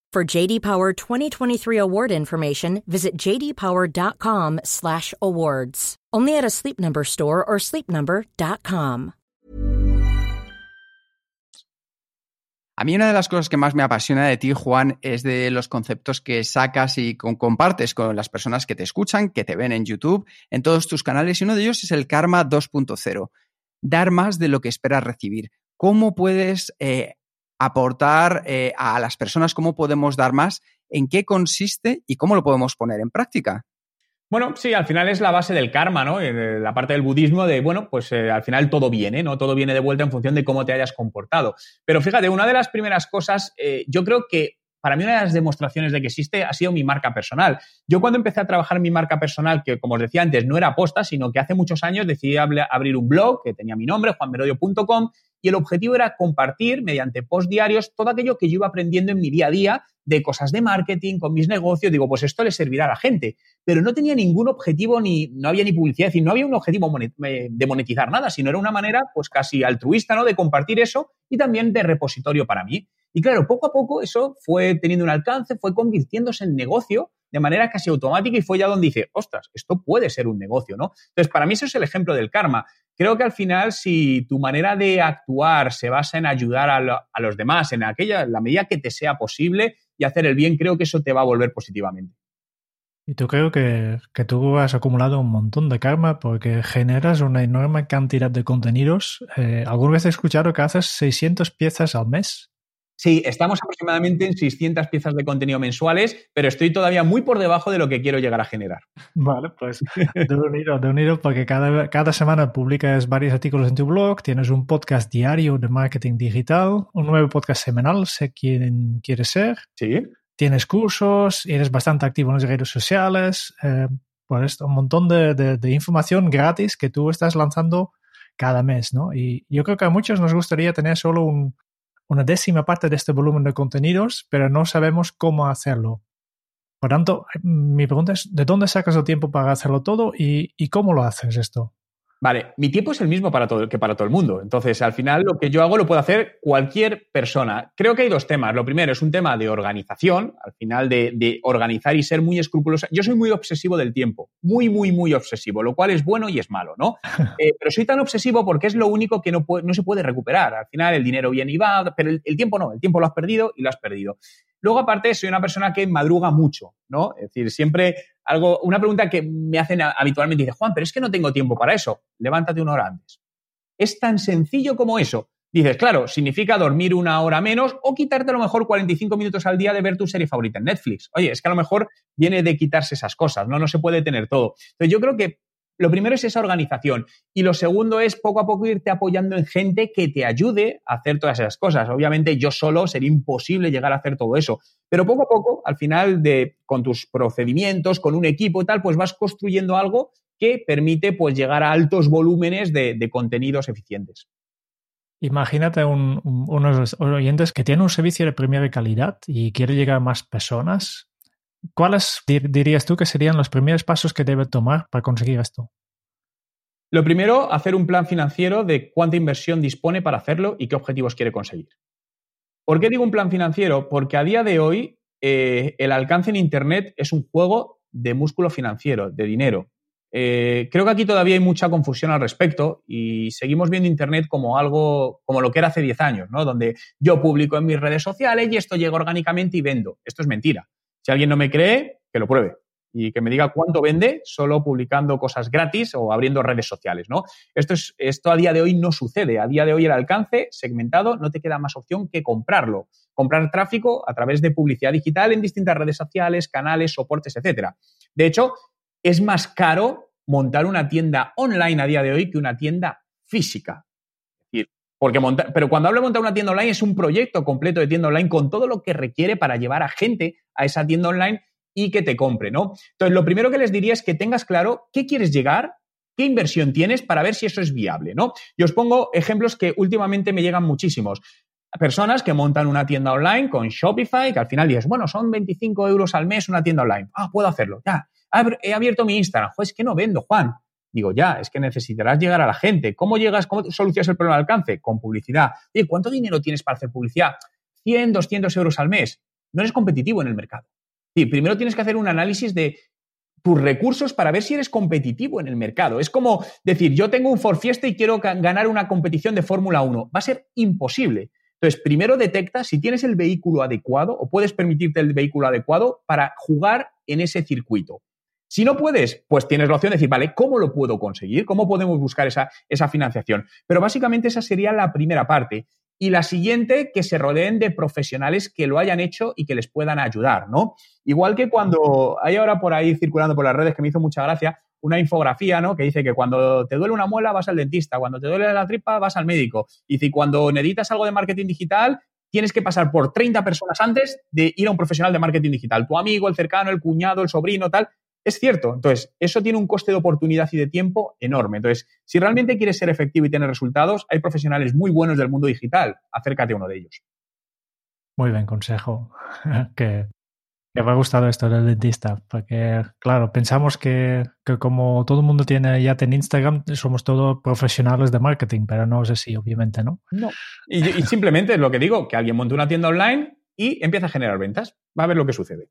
For JD Power 2023 award information, visit jdpower.com/awards. Only at a Sleep Number store or sleepnumber.com. A mí una de las cosas que más me apasiona de ti, Juan, es de los conceptos que sacas y compartes con las personas que te escuchan, que te ven en YouTube, en todos tus canales, y uno de ellos es el Karma 2.0. Dar más de lo que esperas recibir. ¿Cómo puedes eh, aportar eh, a las personas? ¿Cómo podemos dar más? ¿En qué consiste y cómo lo podemos poner en práctica? Bueno, sí, al final es la base del karma, ¿no? La parte del budismo de, bueno, pues eh, al final todo viene, ¿no? Todo viene de vuelta en función de cómo te hayas comportado. Pero fíjate, una de las primeras cosas, eh, yo creo que para mí una de las demostraciones de que existe ha sido mi marca personal. Yo cuando empecé a trabajar mi marca personal, que como os decía antes, no era aposta, sino que hace muchos años decidí abrir un blog que tenía mi nombre, juanmerodio.com, y el objetivo era compartir mediante post diarios todo aquello que yo iba aprendiendo en mi día a día de cosas de marketing, con mis negocios. Digo, pues esto le servirá a la gente. Pero no tenía ningún objetivo, ni no había ni publicidad, es decir, no había un objetivo eh, de monetizar nada, sino era una manera, pues casi altruista, ¿no? De compartir eso y también de repositorio para mí. Y claro, poco a poco eso fue teniendo un alcance, fue convirtiéndose en negocio de manera casi automática y fue ya donde dice, ostras, esto puede ser un negocio, ¿no? Entonces, para mí eso es el ejemplo del karma. Creo que al final, si tu manera de actuar se basa en ayudar a, los demás, en aquella, la medida que te sea posible y hacer el bien, creo que eso te va a volver positivamente. Y tú creo que, que, tú has acumulado un montón de karma porque generas una enorme cantidad de contenidos. Eh, ¿Alguna vez he escuchado que haces 600 piezas al mes? Sí, estamos aproximadamente en 600 piezas de contenido mensuales, pero estoy todavía muy por debajo de lo que quiero llegar a generar. Vale, pues de unido, de unido, porque cada, cada semana publicas varios artículos en tu blog, tienes un podcast diario de marketing digital, un nuevo podcast semanal, sé quién quieres ser. Sí. Tienes cursos, eres bastante activo en las redes sociales, eh, pues un montón de, de, de información gratis que tú estás lanzando cada mes, ¿no? Y yo creo que a muchos nos gustaría tener solo un, una décima parte de este volumen de contenidos, pero no sabemos cómo hacerlo. Por tanto, mi pregunta es, ¿de dónde sacas el tiempo para hacerlo todo y, y cómo lo haces esto? Vale, mi tiempo es el mismo para todo, que para todo el mundo. Entonces, al final, lo que yo hago lo puede hacer cualquier persona. Creo que hay dos temas. Lo primero es un tema de organización, al final de, organizar y ser muy escrupuloso. Yo soy muy obsesivo del tiempo, muy, muy, muy obsesivo, lo cual es bueno y es malo, ¿no? <laughs> Eh, pero soy tan obsesivo porque es lo único que no, no se puede recuperar. Al final, el dinero viene y va, pero el tiempo no, el tiempo lo has perdido y lo has perdido. Luego, aparte, soy una persona que madruga mucho, ¿no? Es decir, siempre algo, una pregunta que me hacen habitualmente, dice, Juan, pero es que no tengo tiempo para eso. Levántate una hora antes. Es tan sencillo como eso. Dices, claro, significa dormir una hora menos o quitarte a lo mejor 45 minutos al día de ver tu serie favorita en Netflix. Oye, es que a lo mejor viene de quitarse esas cosas, ¿no? No se puede tener todo. Entonces, yo creo que lo primero es esa organización y lo segundo es poco a poco irte apoyando en gente que te ayude a hacer todas esas cosas. Obviamente yo solo sería imposible llegar a hacer todo eso, pero poco a poco, al final de con tus procedimientos, con un equipo y tal, pues vas construyendo algo que permite pues llegar a altos volúmenes de, contenidos eficientes. Imagínate unos oyentes que tienen un servicio de primera calidad y quiere llegar a más personas. ¿Cuáles dirías tú que serían los primeros pasos que debe tomar para conseguir esto? Lo primero, hacer un plan financiero de cuánta inversión dispone para hacerlo y qué objetivos quiere conseguir. ¿Por qué digo un plan financiero? Porque a día de hoy eh, el alcance en Internet es un juego de músculo financiero, de dinero. Eh, creo que aquí todavía hay mucha confusión al respecto y seguimos viendo Internet como algo, como lo que era hace 10 años, ¿no? Donde yo publico en mis redes sociales y esto llega orgánicamente y vendo. Esto es mentira. Si alguien no me cree, que lo pruebe y que me diga cuánto vende solo publicando cosas gratis o abriendo redes sociales, ¿no? Esto, es, esto a día de hoy no sucede. A día de hoy el alcance segmentado no te queda más opción que comprarlo. Comprar tráfico a través de publicidad digital en distintas redes sociales, canales, soportes, etcétera. De hecho, es más caro montar una tienda online a día de hoy que una tienda física. Porque montar, pero cuando hablo de montar una tienda online es un proyecto completo de tienda online con todo lo que requiere para llevar a gente a esa tienda online y que te compre, ¿no? Entonces, lo primero que les diría es que tengas claro qué quieres llegar, qué inversión tienes para ver si eso es viable, ¿no? Yo os pongo ejemplos que últimamente me llegan muchísimos. Personas que montan una tienda online con Shopify, que al final dices, bueno, son 25 euros al mes una tienda online. Ah, puedo hacerlo, ya. He abierto mi Instagram. Joder, es que no vendo, Juan. Digo, ya, es que necesitarás llegar a la gente. ¿Cómo llegas? ¿Cómo solucionas el problema de alcance? Con publicidad. Oye, ¿cuánto dinero tienes para hacer publicidad? 100, 200 euros al mes. No eres competitivo en el mercado. Primero tienes que hacer un análisis de tus recursos para ver si eres competitivo en el mercado. Es como decir, yo tengo un Ford Fiesta y quiero ganar una competición de Fórmula 1. Va a ser imposible. Entonces, primero detecta si tienes el vehículo adecuado o puedes permitirte el vehículo adecuado para jugar en ese circuito. Si no puedes, pues tienes la opción de decir, vale, ¿cómo lo puedo conseguir? ¿Cómo podemos buscar esa, esa financiación? Pero básicamente esa sería la primera parte. Y la siguiente, que se rodeen de profesionales que lo hayan hecho y que les puedan ayudar, ¿no? Igual que cuando hay ahora por ahí circulando por las redes que me hizo mucha gracia, una infografía, ¿no? Que dice que cuando te duele una muela vas al dentista, cuando te duele la tripa vas al médico. Y si cuando necesitas algo de marketing digital, tienes que pasar por 30 personas antes de ir a un profesional de marketing digital. Tu amigo, el cercano, el cuñado, el sobrino, tal. Es cierto. Entonces, eso tiene un coste de oportunidad y de tiempo enorme. Entonces, si realmente quieres ser efectivo y tener resultados, hay profesionales muy buenos del mundo digital. Acércate a uno de ellos. Muy buen consejo. <laughs> que, me ha gustado esto del dentista. Porque, claro, pensamos que, como todo el mundo tiene ya en Instagram, somos todos profesionales de marketing, pero no es así, obviamente, ¿no? No. Y, y simplemente es lo que digo, que alguien monte una tienda online y empieza a generar ventas. Va a ver lo que sucede.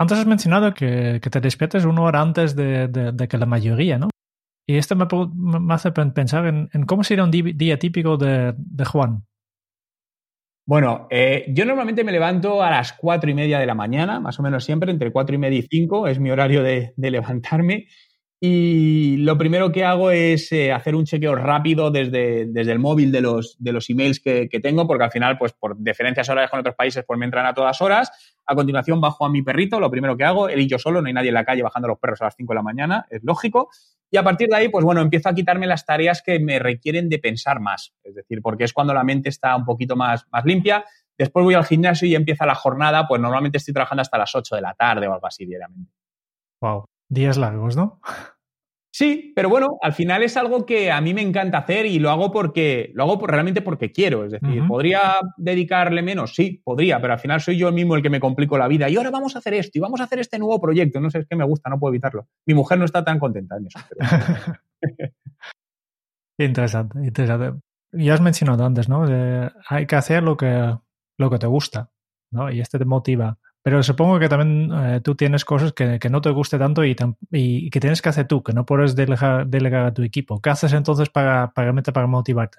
Antes has mencionado que, te despiertes una hora antes de, que la mayoría, ¿no? Y esto me, hace pensar en, cómo sería un día típico de, Juan. Bueno, eh, yo normalmente me levanto a las cuatro y media de la mañana, más o menos siempre, entre cuatro y media y cinco es mi horario de, levantarme. Y lo primero que hago es eh, hacer un chequeo rápido desde, desde el móvil de los, de los emails que, que, tengo, porque al final, pues por diferencias horarias con otros países, pues me entran a todas horas. A continuación bajo a mi perrito, lo primero que hago, él y yo solo, no hay nadie en la calle bajando los perros a las 5 de la mañana, es lógico. Y a partir de ahí, pues bueno, empiezo a quitarme las tareas que me requieren de pensar más, es decir, porque es cuando la mente está un poquito más, más limpia. Después voy al gimnasio y empieza la jornada, pues normalmente estoy trabajando hasta las 8 de la tarde o algo así diariamente. Wow, días largos, ¿no? Sí, pero bueno, al final es algo que a mí me encanta hacer y lo hago porque lo hago realmente porque quiero. Es decir, ¿podría dedicarle menos? Sí, podría, pero al final soy yo mismo el que me complico la vida. Y ahora vamos a hacer esto y vamos a hacer este nuevo proyecto. No sé, es que me gusta, no puedo evitarlo. Mi mujer no está tan contenta en eso. <laughs> interesante, interesante. Ya has mencionado antes, ¿no? hay que hacer lo que, lo que te gusta, ¿no? Y este te motiva. Pero supongo que también eh, tú tienes cosas que, no te guste tanto y, que tienes que hacer tú, que no puedes delegar, delegar a tu equipo. ¿Qué haces entonces para, para, para motivarte?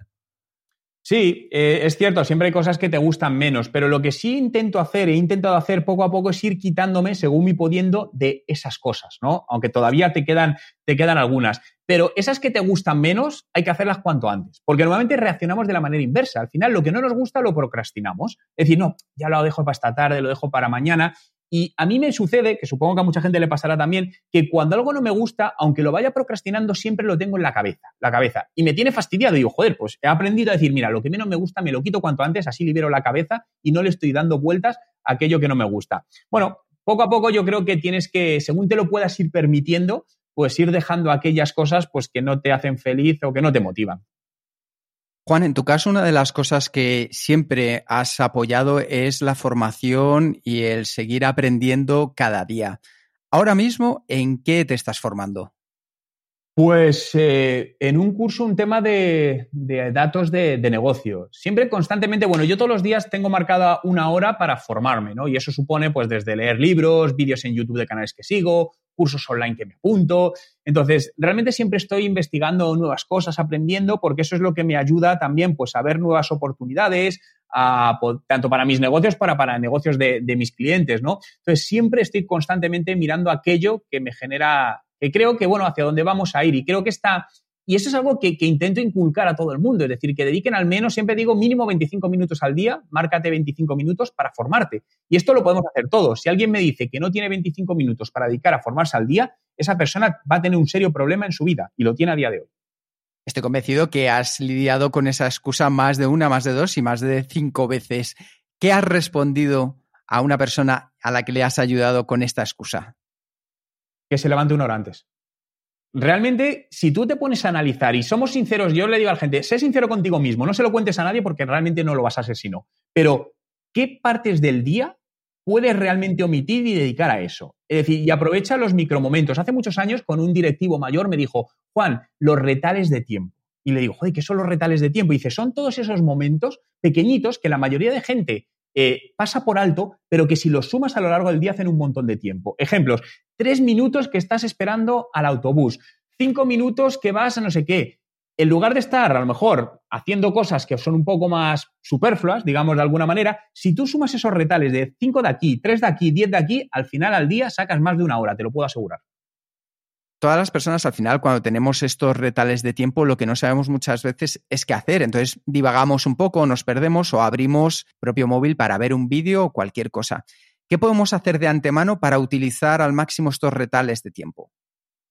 Sí, eh, es cierto, siempre hay cosas que te gustan menos, pero lo que sí intento hacer, he intentado hacer poco a poco es ir quitándome, según mi pudiendo, de esas cosas, ¿no? Aunque todavía te quedan, te quedan algunas. Pero esas que te gustan menos, hay que hacerlas cuanto antes, porque normalmente reaccionamos de la manera inversa. Al final, lo que no nos gusta lo procrastinamos. Es decir, no, ya lo dejo para esta tarde, lo dejo para mañana. Y a mí me sucede, que supongo que a mucha gente le pasará también, que cuando algo no me gusta, aunque lo vaya procrastinando, siempre lo tengo en la cabeza, la cabeza. Y me tiene fastidiado. Y digo, joder, pues he aprendido a decir, mira, lo que menos me gusta me lo quito cuanto antes, así libero la cabeza y no le estoy dando vueltas a aquello que no me gusta. Bueno, poco a poco yo creo que tienes que, según te lo puedas ir permitiendo, pues ir dejando aquellas cosas pues que no te hacen feliz o que no te motivan. Juan, en tu caso, una de las cosas que siempre has apoyado es la formación y el seguir aprendiendo cada día. Ahora mismo, ¿en qué te estás formando? Pues eh, en un curso, un tema de, datos de, negocio. Siempre constantemente, bueno, yo todos los días tengo marcada una hora para formarme, ¿no? Y eso supone, pues, desde leer libros, vídeos en YouTube de canales que sigo, cursos online que me apunto. Entonces, realmente siempre estoy investigando nuevas cosas, aprendiendo, porque eso es lo que me ayuda también, pues, a ver nuevas oportunidades, tanto para mis negocios, para, para negocios de, de mis clientes, ¿no? Entonces, siempre estoy constantemente mirando aquello que me genera que creo que, bueno, hacia dónde vamos a ir. Y creo que está, y eso es algo que, intento inculcar a todo el mundo, es decir, que dediquen al menos, siempre digo, mínimo 25 minutos al día, márcate 25 minutos para formarte. Y esto lo podemos hacer todos. Si alguien me dice que no tiene 25 minutos para dedicar a formarse al día, esa persona va a tener un serio problema en su vida y lo tiene a día de hoy. Estoy convencido que has lidiado con esa excusa más de una, más de dos y más de cinco veces. ¿Qué has respondido a una persona a la que le has ayudado con esta excusa? Que se levante una hora antes. Realmente, si tú te pones a analizar y somos sinceros, yo le digo a la gente, sé sincero contigo mismo, no se lo cuentes a nadie porque realmente no lo vas a hacer si no. Pero, ¿qué partes del día puedes realmente omitir y dedicar a eso? Es decir, y aprovecha los micromomentos. Hace muchos años, con un directivo mayor, me dijo, Juan, los retales de tiempo. Y le digo, joder, ¿qué son los retales de tiempo? Y dice, son todos esos momentos pequeñitos que la mayoría de gente eh, pasa por alto, pero que si los sumas a lo largo del día hacen un montón de tiempo. Ejemplos, tres minutos que estás esperando al autobús, cinco minutos que vas a no sé qué. En lugar de estar a lo mejor haciendo cosas que son un poco más superfluas, digamos de alguna manera, si tú sumas esos retales de cinco de aquí, tres de aquí, diez de aquí, al final al día sacas más de una hora, te lo puedo asegurar todas las personas al final cuando tenemos estos retales de tiempo lo que no sabemos muchas veces es qué hacer. Entonces divagamos un poco, nos perdemos o abrimos propio móvil para ver un vídeo o cualquier cosa. ¿Qué podemos hacer de antemano para utilizar al máximo estos retales de tiempo?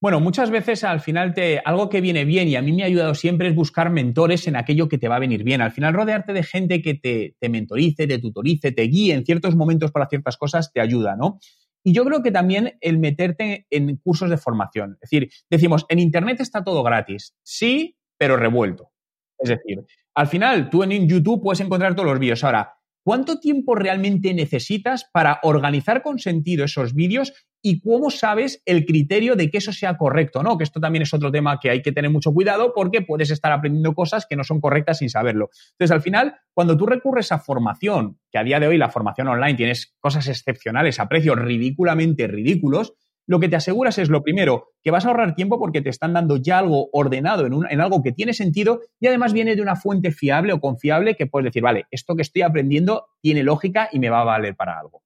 Bueno, muchas veces al final algo que viene bien y a mí me ha ayudado siempre es buscar mentores en aquello que te va a venir bien. Al final rodearte de gente que te, te mentorice, te tutorice, te guíe en ciertos momentos para ciertas cosas te ayuda, ¿no? Y yo creo que también el meterte en cursos de formación. Es decir, decimos, en Internet está todo gratis. Sí, pero revuelto. Es decir, al final tú en YouTube puedes encontrar todos los vídeos. Ahora, ¿Cuánto tiempo realmente necesitas para organizar con sentido esos vídeos y cómo sabes el criterio de que eso sea correcto, ¿no? Que esto también es otro tema que hay que tener mucho cuidado porque puedes estar aprendiendo cosas que no son correctas sin saberlo. Entonces, al final, cuando tú recurres a formación, que a día de hoy la formación online tienes cosas excepcionales a precios ridículamente ridículos, lo que te aseguras es lo primero, que vas a ahorrar tiempo porque te están dando ya algo ordenado en, en, algo que tiene sentido y además viene de una fuente fiable o confiable que puedes decir, vale, esto que estoy aprendiendo tiene lógica y me va a valer para algo.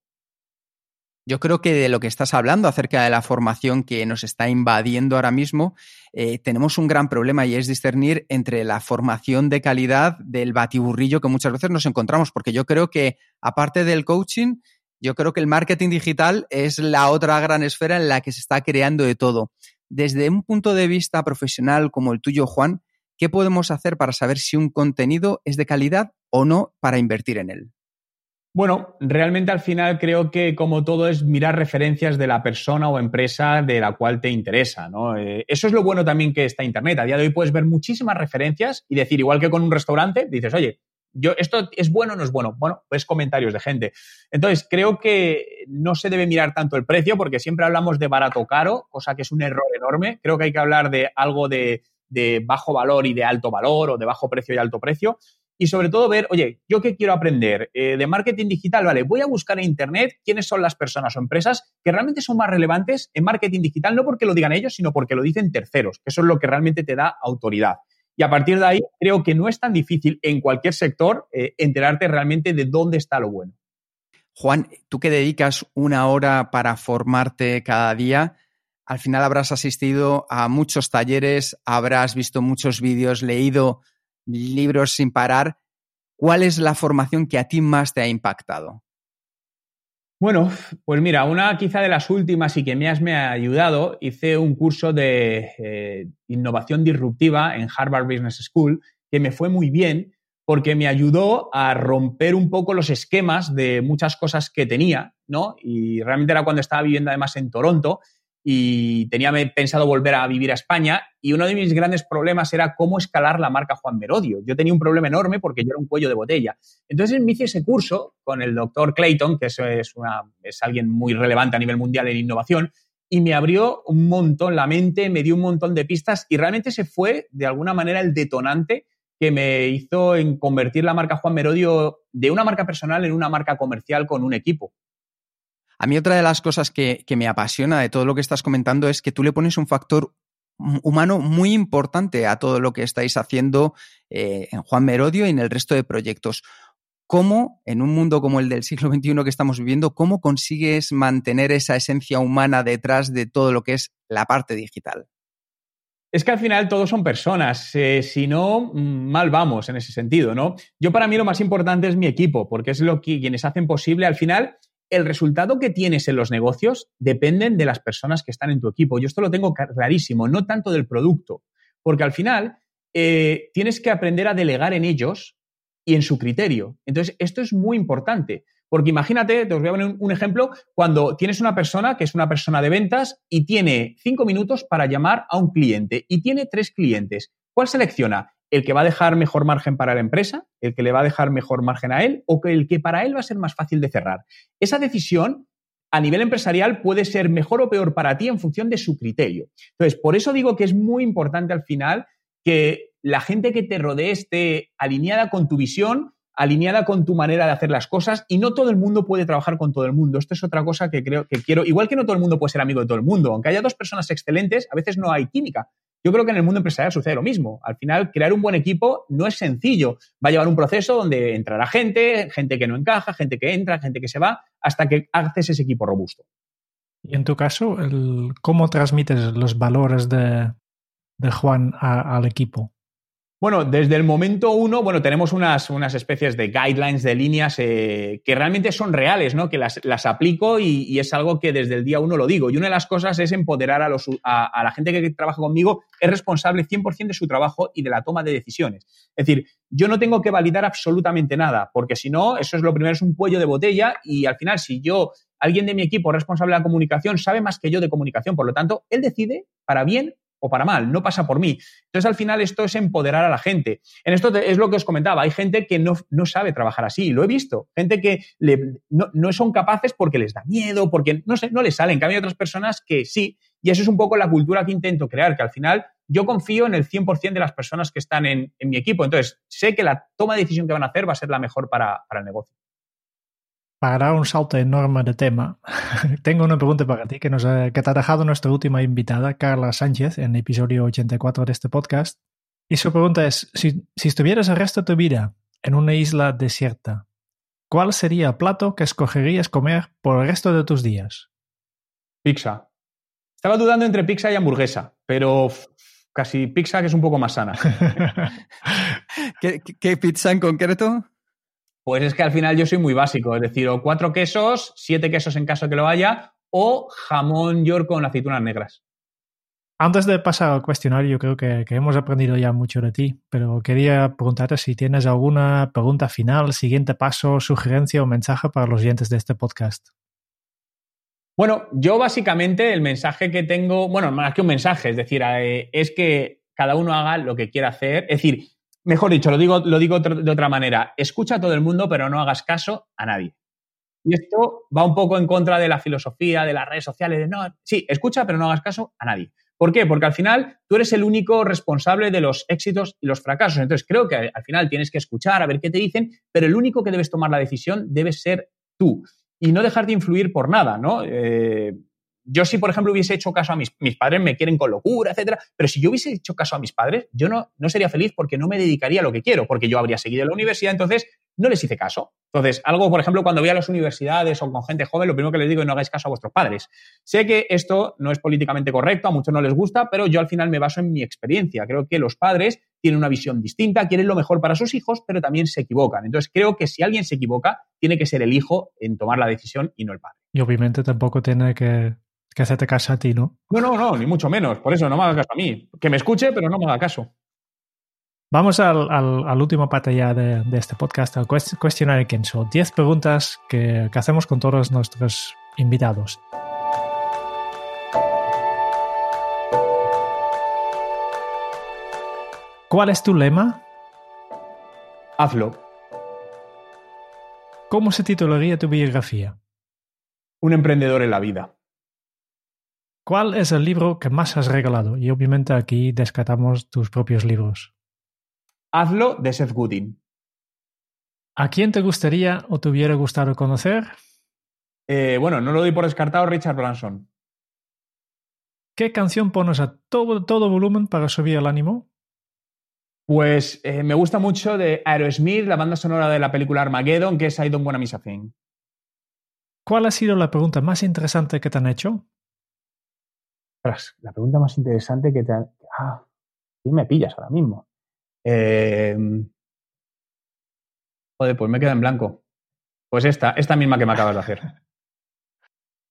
Yo creo que de lo que estás hablando acerca de la formación que nos está invadiendo ahora mismo, eh, tenemos un gran problema y es discernir entre la formación de calidad del batiburrillo que muchas veces nos encontramos, porque yo creo que aparte del coaching, yo creo que el marketing digital es la otra gran esfera en la que se está creando de todo. Desde un punto de vista profesional como el tuyo, Juan, ¿qué podemos hacer para saber si un contenido es de calidad o no para invertir en él? Bueno, realmente al final creo que como todo es mirar referencias de la persona o empresa de la cual te interesa, ¿no? Eh, eso es lo bueno también que está Internet. A día de hoy puedes ver muchísimas referencias y decir, igual que con un restaurante, dices, oye, yo, ¿esto es bueno o no es bueno? Bueno, pues comentarios de gente. Entonces, creo que no se debe mirar tanto el precio, porque siempre hablamos de barato caro, cosa que es un error enorme. Creo que hay que hablar de algo de, bajo valor y de alto valor, o de bajo precio y alto precio. Y sobre todo ver, oye, ¿yo qué quiero aprender? Eh, de marketing digital, vale, voy a buscar en Internet quiénes son las personas o empresas que realmente son más relevantes en marketing digital, no porque lo digan ellos, sino porque lo dicen terceros, que eso es lo que realmente te da autoridad. Y a partir de ahí, creo que no es tan difícil en cualquier sector eh, enterarte realmente de dónde está lo bueno. Juan, tú que dedicas una hora para formarte cada día, al final habrás asistido a muchos talleres, habrás visto muchos vídeos, leído libros sin parar. ¿Cuál es la formación que a ti más te ha impactado? Bueno, pues mira, una quizá de las últimas y que me ha ayudado, hice un curso de eh, innovación disruptiva en Harvard Business School, que me fue muy bien porque me ayudó a romper un poco los esquemas de muchas cosas que tenía, ¿no? Y realmente era cuando estaba viviendo además en Toronto y tenía pensado volver a vivir a España y uno de mis grandes problemas era cómo escalar la marca Juan Merodio. Yo tenía un problema enorme porque yo era un cuello de botella. Entonces me ese curso con el doctor Clayton, que es, una, es alguien muy relevante a nivel mundial en innovación, y me abrió un montón la mente, me dio un montón de pistas y realmente se fue de alguna manera el detonante que me hizo en convertir la marca Juan Merodio de una marca personal en una marca comercial con un equipo. A mí otra de las cosas que, me apasiona de todo lo que estás comentando es que tú le pones un factor humano muy importante a todo lo que estáis haciendo eh, en Juan Merodio y en el resto de proyectos. ¿Cómo, en un mundo como el del siglo XXI que estamos viviendo, cómo consigues mantener esa esencia humana detrás de todo lo que es la parte digital? Es que al final todos son personas, eh, si no, mm, mal vamos en ese sentido, ¿no? Yo para mí lo más importante es mi equipo, porque es lo que quienes hacen posible al final el resultado que tienes en los negocios dependen de las personas que están en tu equipo. Yo esto lo tengo clarísimo, no tanto del producto, porque al final eh, tienes que aprender a delegar en ellos y en su criterio. Entonces, esto es muy importante, porque imagínate, te os voy a poner un ejemplo, cuando tienes una persona que es una persona de ventas y tiene cinco minutos para llamar a un cliente y tiene tres clientes. ¿Cuál selecciona? El que va a dejar mejor margen para la empresa, el que le va a dejar mejor margen a él o el que para él va a ser más fácil de cerrar. Esa decisión a nivel empresarial puede ser mejor o peor para ti en función de su criterio. Entonces, por eso digo que es muy importante al final que la gente que te rodee esté alineada con tu visión, alineada con tu manera de hacer las cosas y no todo el mundo puede trabajar con todo el mundo. Esto es otra cosa que creo que quiero, igual que no todo el mundo puede ser amigo de todo el mundo, aunque haya dos personas excelentes, a veces no hay química. Yo creo que en el mundo empresarial sucede lo mismo. Al final, crear un buen equipo no es sencillo. Va a llevar un proceso donde entrará gente, gente que no encaja, gente que entra, gente que se va, hasta que haces ese equipo robusto. Y en tu caso, ¿cómo transmites los valores de, Juan al equipo? Bueno, desde el momento uno, bueno, tenemos unas, unas especies de guidelines, de líneas eh, que realmente son reales, ¿no? Que las, aplico y, es algo que desde el día uno lo digo. Y una de las cosas es empoderar a, los, a, la gente que trabaja conmigo, es responsable 100% de su trabajo y de la toma de decisiones. Es decir, yo no tengo que validar absolutamente nada, porque si no, eso es lo primero, es un cuello de botella y al final, si yo alguien de mi equipo responsable de la comunicación sabe más que yo de comunicación. Por lo tanto, él decide para bien o para mal, no pasa por mí. Entonces, al final, esto es empoderar a la gente. En esto es lo que os comentaba, hay gente que no, sabe trabajar así, lo he visto, gente que no, son capaces porque les da miedo, porque no, sé, no les sale, en cambio hay otras personas que sí, y eso es un poco la cultura que intento crear, que al final yo confío en el 100% de las personas que están en, mi equipo, entonces sé que la toma de decisión que van a hacer va a ser la mejor para el negocio para dar un salto enorme de tema, <laughs> tengo una pregunta para ti que, nos ha, que te ha dejado nuestra última invitada, Carla Sánchez, en el episodio 84 de este podcast. Y su pregunta es, si, si estuvieras el resto de tu vida en una isla desierta, ¿cuál sería el plato que escogerías comer por el resto de tus días? Pizza. Estaba dudando entre pizza y hamburguesa, pero casi pizza que es un poco más sana. <laughs> qué pizza en concreto? Pues es que al final yo soy muy básico, es decir, o cuatro quesos, siete quesos en caso que lo haya, o jamón york con aceitunas negras. Antes de pasar al cuestionario, creo que, hemos aprendido ya mucho de ti, pero quería preguntarte si tienes alguna pregunta final, siguiente paso, sugerencia o mensaje para los oyentes de este podcast. Bueno, yo básicamente el mensaje que tengo, bueno, más que un mensaje, es decir, eh, es que cada uno haga lo que quiera hacer. Es decir, Mejor dicho, lo digo, lo digo de otra manera. Escucha a todo el mundo, pero no hagas caso a nadie. Y esto va un poco en contra de la filosofía de las redes sociales. De no, sí, escucha, pero no hagas caso a nadie. ¿Por qué? Porque al final tú eres el único responsable de los éxitos y los fracasos. Entonces creo que al final tienes que escuchar, a ver qué te dicen, pero el único que debes tomar la decisión debe ser tú y no dejarte influir por nada, ¿no? Eh, yo si, por ejemplo, hubiese hecho caso a mis, mis padres, me quieren con locura, etcétera, pero si yo hubiese hecho caso a mis padres, yo no, no sería feliz porque no me dedicaría a lo que quiero, porque yo habría seguido la universidad, entonces no les hice caso. Entonces, algo, por ejemplo, cuando voy a las universidades o con gente joven, lo primero que les digo es no hagáis caso a vuestros padres. Sé que esto no es políticamente correcto, a muchos no les gusta, pero yo al final me baso en mi experiencia. Creo que los padres tienen una visión distinta, quieren lo mejor para sus hijos, pero también se equivocan. Entonces creo que si alguien se equivoca, tiene que ser el hijo en tomar la decisión y no el padre. Y obviamente tampoco tiene que, hacerte caso a ti, ¿no? No, no, no, ni mucho menos. Por eso no me haga caso a mí. Que me escuche, pero no me haga caso. Vamos al, al, último parte ya de, este podcast, al cuestionario Kenzo. 10 preguntas que, que hacemos con todos nuestros invitados. ¿Cuál es tu lema? Hazlo. ¿Cómo se titularía tu biografía? Un emprendedor en la vida. ¿Cuál es el libro que más has regalado? Y obviamente aquí descartamos tus propios libros. Hazlo de Seth Godin. ¿A quién te gustaría o te hubiera gustado conocer? Eh, bueno, no lo doy por descartado, Richard Branson. ¿Qué canción pones a todo, todo volumen para subir el ánimo? Pues eh, me gusta mucho de Aerosmith, la banda sonora de la película Armageddon, que es I Don't Wanna Miss a Thing. ¿Cuál ha sido la pregunta más interesante que te han hecho? La pregunta más interesante que te han... Ah, sí me pillas ahora mismo. Eh... Joder, pues me queda en blanco. Pues esta, esta misma que me acabas de hacer.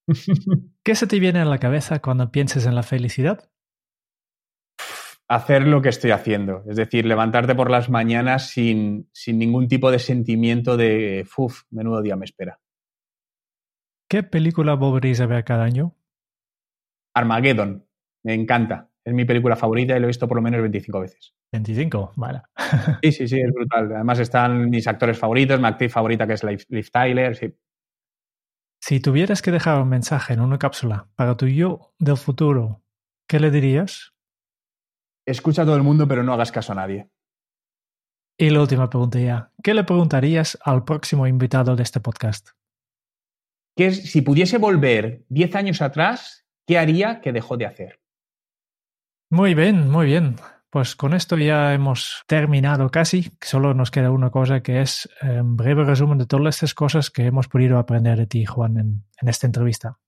<laughs> ¿Qué se te viene a la cabeza cuando pienses en la felicidad? hacer lo que estoy haciendo. Es decir, levantarte por las mañanas sin, sin ningún tipo de sentimiento de, uff, menudo día me espera. ¿Qué película volveréis a ver cada año? Armageddon. Me encanta. Es mi película favorita y lo he visto por lo menos 25 veces. 25, vale. sí, sí, sí, es brutal. Además están mis actores favoritos, mi actriz favorita que es Liv, Tyler. Sí. Si tuvieras que dejar un mensaje en una cápsula para tu yo del futuro, ¿qué le dirías? Escucha a todo el mundo, pero no hagas caso a nadie. Y la última pregunta ya. ¿Qué le preguntarías al próximo invitado de este podcast? Que si pudiese volver 10 años atrás, ¿qué haría que dejó de hacer? Muy bien, muy bien. Pues con esto ya hemos terminado casi. Solo nos queda una cosa que es un em, breve resumen de todas estas cosas que hemos podido aprender de ti, Juan, en esta entrevista.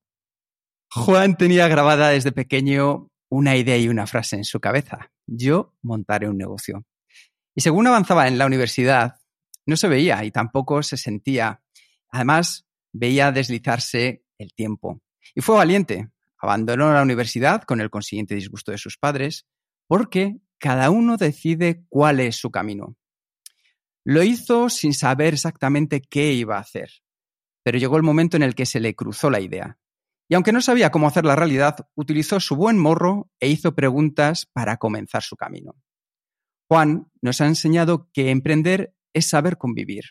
Juan tenía grabada desde pequeño una idea y una frase en su cabeza. Yo montaré un negocio. Y según avanzaba en la universidad, no se veía y tampoco se sentía. Además, veía deslizarse el tiempo. Y fue valiente. Abandonó la universidad con el consiguiente disgusto de sus padres, porque cada uno decide cuál es su camino. Lo hizo sin saber exactamente qué iba a hacer, pero llegó el momento en el que se le cruzó la idea. Y aunque no sabía cómo hacer la realidad, utilizó su buen morro e hizo preguntas para comenzar su camino. Juan nos ha enseñado que emprender es saber convivir.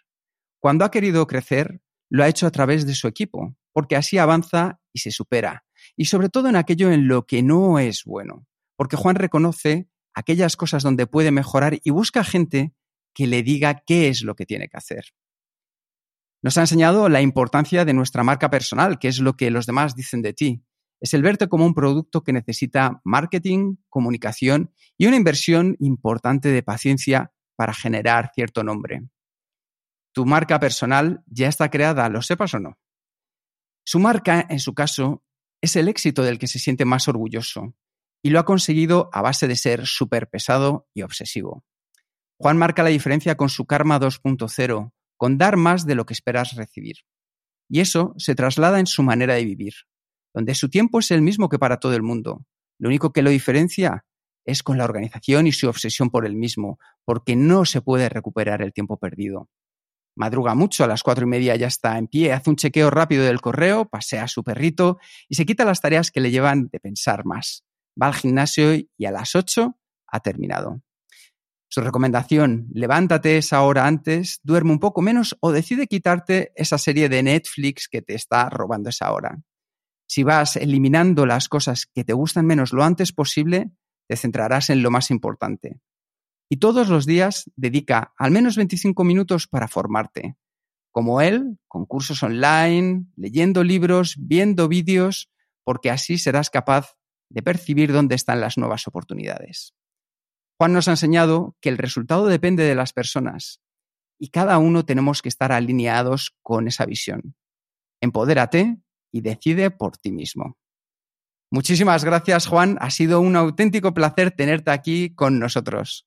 Cuando ha querido crecer, lo ha hecho a través de su equipo, porque así avanza y se supera, y sobre todo en aquello en lo que no es bueno, porque Juan reconoce aquellas cosas donde puede mejorar y busca gente que le diga qué es lo que tiene que hacer. Nos ha enseñado la importancia de nuestra marca personal, que es lo que los demás dicen de ti. Es el verte como un producto que necesita marketing, comunicación y una inversión importante de paciencia para generar cierto nombre. Tu marca personal ya está creada, lo sepas o no. Su marca, en su caso, es el éxito del que se siente más orgulloso y lo ha conseguido a base de ser súper pesado y obsesivo. Juan marca la diferencia con su Karma 2.0, con dar más de lo que esperas recibir. Y eso se traslada en su manera de vivir, donde su tiempo es el mismo que para todo el mundo. Lo único que lo diferencia es con la organización y su obsesión por el mismo, porque no se puede recuperar el tiempo perdido. Madruga mucho, a las cuatro y media ya está en pie, hace un chequeo rápido del correo, pasea a su perrito y se quita las tareas que le llevan de pensar más. Va al gimnasio y a las ocho ha terminado. Su recomendación, levántate esa hora antes, duerme un poco menos o decide quitarte esa serie de Netflix que te está robando esa hora. Si vas eliminando las cosas que te gustan menos lo antes posible, te centrarás en lo más importante. Y todos los días dedica al menos 25 minutos para formarte. Como él, con cursos online, leyendo libros, viendo vídeos, porque así serás capaz de percibir dónde están las nuevas oportunidades. Juan nos ha enseñado que el resultado depende de las personas y cada uno tenemos que estar alineados con esa visión. Empodérate y decide por ti mismo. Muchísimas gracias, Juan. Ha sido un auténtico placer tenerte aquí con nosotros.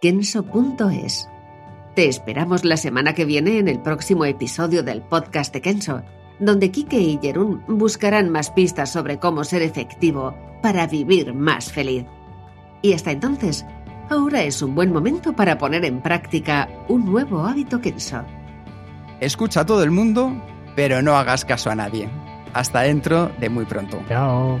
kenso.es. Te esperamos la semana que viene en el próximo episodio del podcast de Kenso, donde Kike y Jerún buscarán más pistas sobre cómo ser efectivo para vivir más feliz. Y hasta entonces, ahora es un buen momento para poner en práctica un nuevo hábito Kenso. Escucha a todo el mundo, pero no hagas caso a nadie. Hasta dentro de muy pronto. Chao.